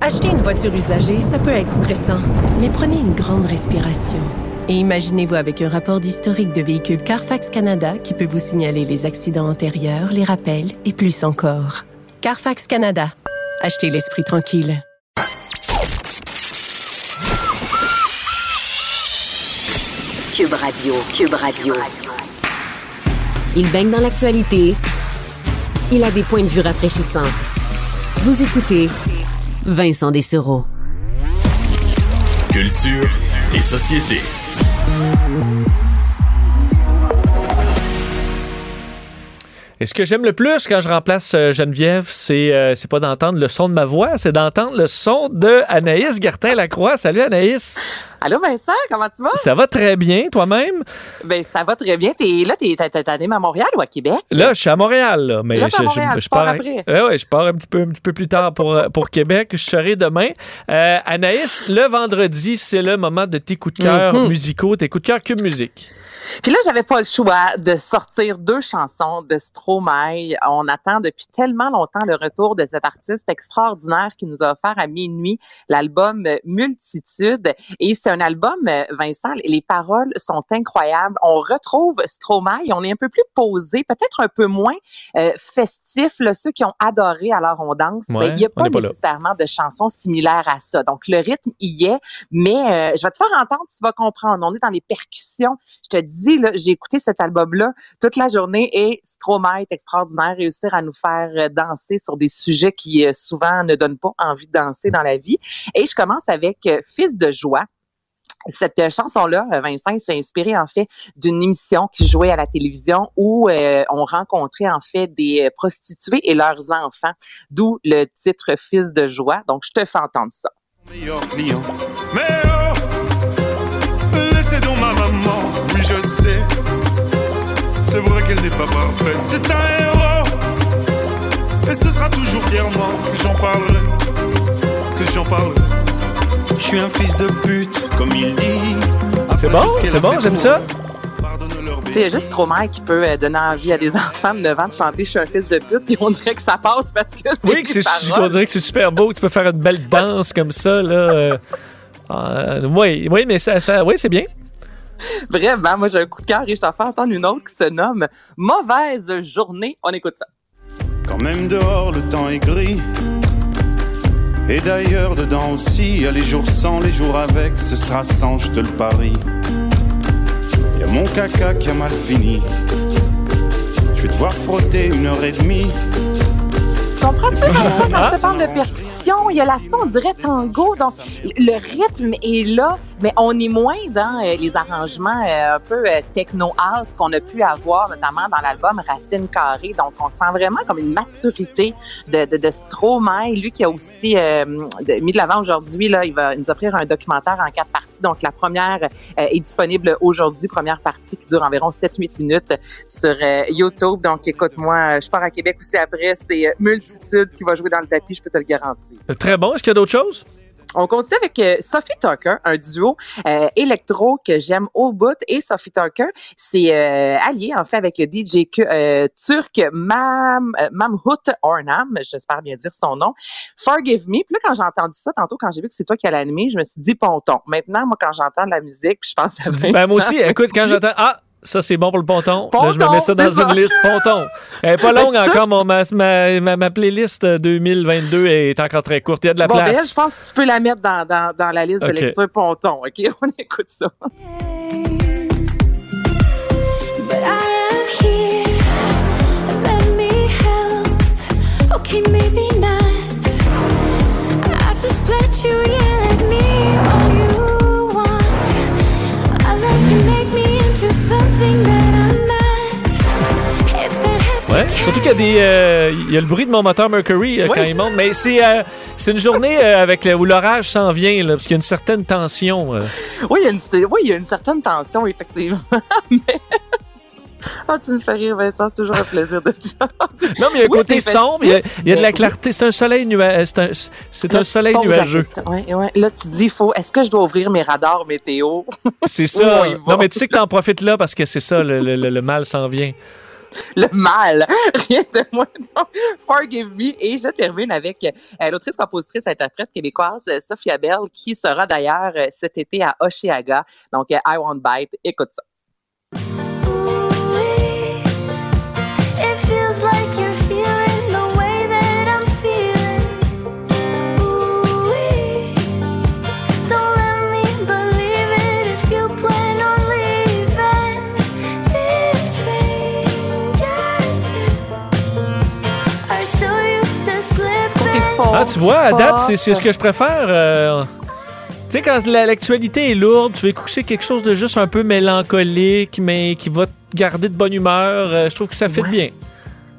Acheter une voiture usagée, ça peut être stressant, mais prenez une grande respiration. Et imaginez-vous avec un rapport d'historique de véhicule Carfax Canada qui peut vous signaler les accidents antérieurs, les rappels et plus encore. Carfax Canada. Achetez l'esprit tranquille. Cube Radio, Cube Radio. Il baigne dans l'actualité. Il a des points de vue rafraîchissants. Vous écoutez Vincent Dessereau. Culture et société. Et ce que j'aime le plus quand je remplace euh, Geneviève, c'est euh, c'est pas d'entendre le son de ma voix, c'est d'entendre le son de Anaïs Gertin-Lacroix. Salut Anaïs. Allô Vincent, comment tu vas? Ça va très bien, toi-même? Ben ça va très bien. T'es là, t'es à Montréal ou à Québec? Là, je suis à Montréal, là, mais Là, je, tu pars après. Ouais, ouais, je pars un petit peu, un petit peu plus tard pour, euh, pour Québec. Je serai demain. Euh, Anaïs, le vendredi, c'est le moment de tes coups de cœur Mhm. musicaux, tes coups de cœur Cube Musique. Puis là, j'avais pas le choix de sortir deux chansons de Stromae. On attend depuis tellement longtemps le retour de cet artiste extraordinaire qui nous a offert à minuit l'album Multitude. Et c'est un album, Vincent, les paroles sont incroyables. On retrouve Stromae, on est un peu plus posé, peut-être un peu moins euh, festif. Là, ceux qui ont adoré Alors on danse, Ouais, ben, il n'y a pas là. nécessairement de chansons similaires à ça. Donc le rythme y est, mais euh, je vais te faire entendre, tu vas comprendre. On est dans les percussions. Je te dis, j'ai écouté cet album-là toute la journée et Stromae est extraordinaire, réussir à nous faire euh, danser sur des sujets qui euh, souvent ne donnent pas envie de danser dans la vie. Et je commence avec euh, Fils de joie. Cette chanson-là, Vincent, s'est inspiré en fait d'une émission qui jouait à la télévision où on rencontrait en fait des prostituées et leurs enfants, d'où le titre Fils de joie. Donc, je te fais entendre ça. C'est vrai qu'elle n'est pas parfaite, c'est un héros. Et ce sera toujours fièrement que j'en parlerai, que j'en parlerai. Je suis un fils de pute, comme ils disent. C'est bon, c'est bon, j'aime ça. a juste Stromae qui peut euh, donner envie à des enfants de 9 ans de chanter « Je suis un fils de pute » puis on dirait que ça passe parce que c'est Oui, que c'est, on dirait que c'est super beau, que tu peux faire une belle danse comme ça, là. euh. Euh, oui, oui, mais ça, ça oui, c'est bien. Vraiment, moi j'ai un coup de cœur et je t'en fais entendre une autre qui se nomme « Mauvaise journée ». On écoute ça. Quand même dehors le temps est gris. Et d'ailleurs dedans aussi y a les jours sans, les jours avec. Ce sera sans, je te le parie. Y a mon caca qui a mal fini. Je vais devoir frotter une heure et demie. Comprends-tu, Vincent, quand je te parle de percussion, il y a l'aspect, on dirait tango, donc le rythme est là, mais on est moins dans euh, les arrangements euh, un peu euh, techno-house qu'on a pu avoir, notamment dans l'album Racine Carrée. Donc, on sent vraiment comme une maturité de, de, de Stromae, lui qui a aussi euh, mis de l'avant aujourd'hui, là, il va nous offrir un documentaire en quatre parties. Donc, la première est disponible aujourd'hui, première partie qui dure environ 7-8 minutes sur YouTube. Donc, écoute-moi, je pars à Québec aussi après, c'est Multitude qui va jouer dans le tapis, je peux te le garantir. Très bon. Est-ce qu'il y a d'autres choses? On continue avec euh, Sophie Tucker, un duo euh, électro que j'aime au bout. Et Sophie Tucker, c'est euh, allié en fait avec le DJ turc Mam, Mamhout Ornam, j'espère bien dire son nom. Forgive Me. Puis là, quand j'ai entendu ça tantôt, quand j'ai vu que c'est toi qui allais animer, je me suis dit ponton. Maintenant, moi, quand j'entends de la musique, puis je pense à dis, ben, moi Vincent, aussi, écoute, quand j'entends. Ah! Ça, c'est bon pour le ponton. Là, je me mets ça dans une ça. liste. Ponton. Elle est pas longue encore. Mon, ma, ma, ma, ma playlist 2022 est encore très courte. Il y a de la Bon, ben, place. je pense que tu peux la mettre dans, dans, dans la liste de lecture ponton. OK? On écoute ça. But I am here. Let me help. Okay, maybe not. I just let you surtout qu'il y a des, euh, il y a le bruit de mon moteur Mercury euh, quand il monte, mais c'est, euh, C'est une journée avec le- où l'orage s'en vient, là, parce qu'il y a une certaine tension. Oui, il y a une, oui, il y a une certaine tension, effectivement. mais. Ah, tu me fais rire, Vincent, c'est toujours un plaisir de jaser. Non, mais il y a un Oui, côté sombre, il y a, il y a de la clarté. C'est un soleil nuageux. C'est un, c'est un Là, soleil nuageux. question. Ouais, ouais. Là, tu dis, faut, est-ce que je dois ouvrir mes radars météo? C'est ça. Non, mais tu sais que t'en profites là parce que c'est ça, le, le- le- le mal s'en vient. le mal. Rien de moins. Non. Forgive me. Et je termine avec euh, l'autrice, compositrice, interprète québécoise euh, Sophia Bell, qui sera d'ailleurs euh, cet été à Oshiaga. Donc, I Won't Bite. Écoute ça. Ah, tu vois, à date, c'est c'est ce que je préfère. euh, Tu sais, quand la- l'actualité est lourde, tu veux écouter quelque chose de juste un peu mélancolique, mais qui va te garder de bonne humeur. euh, je trouve que ça fait Ouais. bien.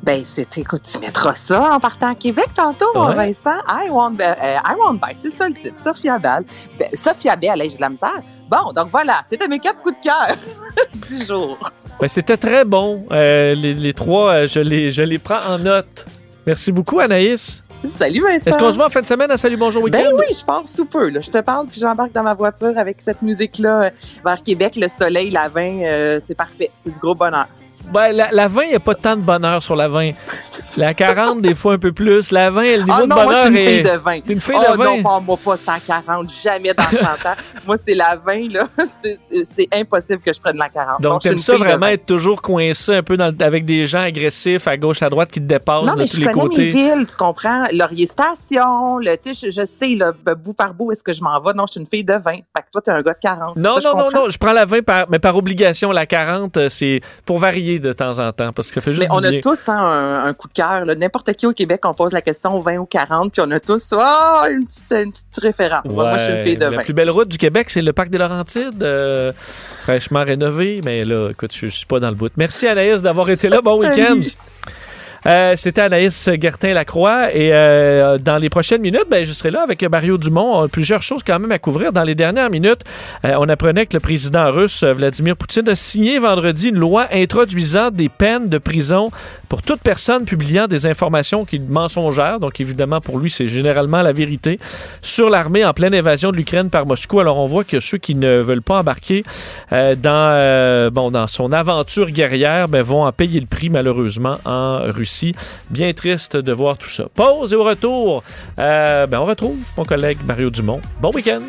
Ben, c'est, écoute, tu mettras ça en partant à Québec tantôt, Ouais. Vincent. I Won't, Be- euh, I Won't Bite, c'est ça le titre. Sophia Bell. Ben, Sophia Bell, j'ai de la misère. Bon, donc voilà, c'était mes quatre coups de cœur du jour. Ben, C'était très bon. Euh, les, les trois, je les, je les prends en note. Merci beaucoup, Anaïs. Salut, Vincent. Est-ce qu'on se voit en fin de semaine à Salut Bonjour Week-end? Ben oui, je pars sous peu. Là. Je te parle, puis j'embarque dans ma voiture avec cette musique-là euh, vers Québec, le soleil, la vin, euh, c'est parfait. C'est du gros bonheur. Ben, la, la 20, il n'y a pas tant de bonheur sur la 20. La 40, des fois un peu plus. La 20, le niveau Ah de non, moi, bonheur je suis une est. fille de vin. T'es une fille oh de 20. non, pas moi, pas 140, jamais dans 100 ans. moi, c'est la 20, là. C'est- impossible que je prenne la 40. Donc, je t'aimes ça de vraiment être toujours coincé un peu dans avec des gens agressifs à gauche, à droite qui te dépassent Non, de mais tous je les connais mes côtés. villes, tu comprends? Laurier Station, le, tu sais, je, je sais, là, bout par bout, est-ce que je m'en vais? Non, je suis une fille de 20. Fait que toi, t'es un gars de 40. Non, Ça, je non, non, non, je prends la 20 par, mais par obligation. La 40, euh, c'est pour varier de temps en temps parce que ça fait juste Mais on du a bien. tous hein, un, un coup de cœur. N'importe qui au Québec, on pose la question 20 ou 40, puis on a tous ah, une, petite, une petite référence. Moi, moi, je suis une fille de la 20. plus belle route du Québec, c'est le parc des Laurentides, euh, fraîchement rénové. Mais là, écoute, je, je suis pas dans le bout. Merci Anaïs d'avoir été là. Bon week-end. Euh, C'était Anaïs Gertin-Lacroix et euh, dans les prochaines minutes, ben, je serai là avec Mario Dumont. Plusieurs choses quand même à couvrir. Dans les dernières minutes, euh, on apprenait que le président russe euh, Vladimir Poutine a signé vendredi une loi introduisant des peines de prison pour toute personne publiant des informations qui mensongères. Donc évidemment, pour lui, c'est généralement la vérité sur l'armée en pleine invasion de l'Ukraine par Moscou. Alors on voit que ceux qui ne veulent pas embarquer dans, bon, dans son aventure guerrière ben, vont en payer le prix malheureusement en Russie. Bien triste de voir tout ça. Pause et au retour, euh, ben, on retrouve mon collègue Mario Dumont. Bon week-end!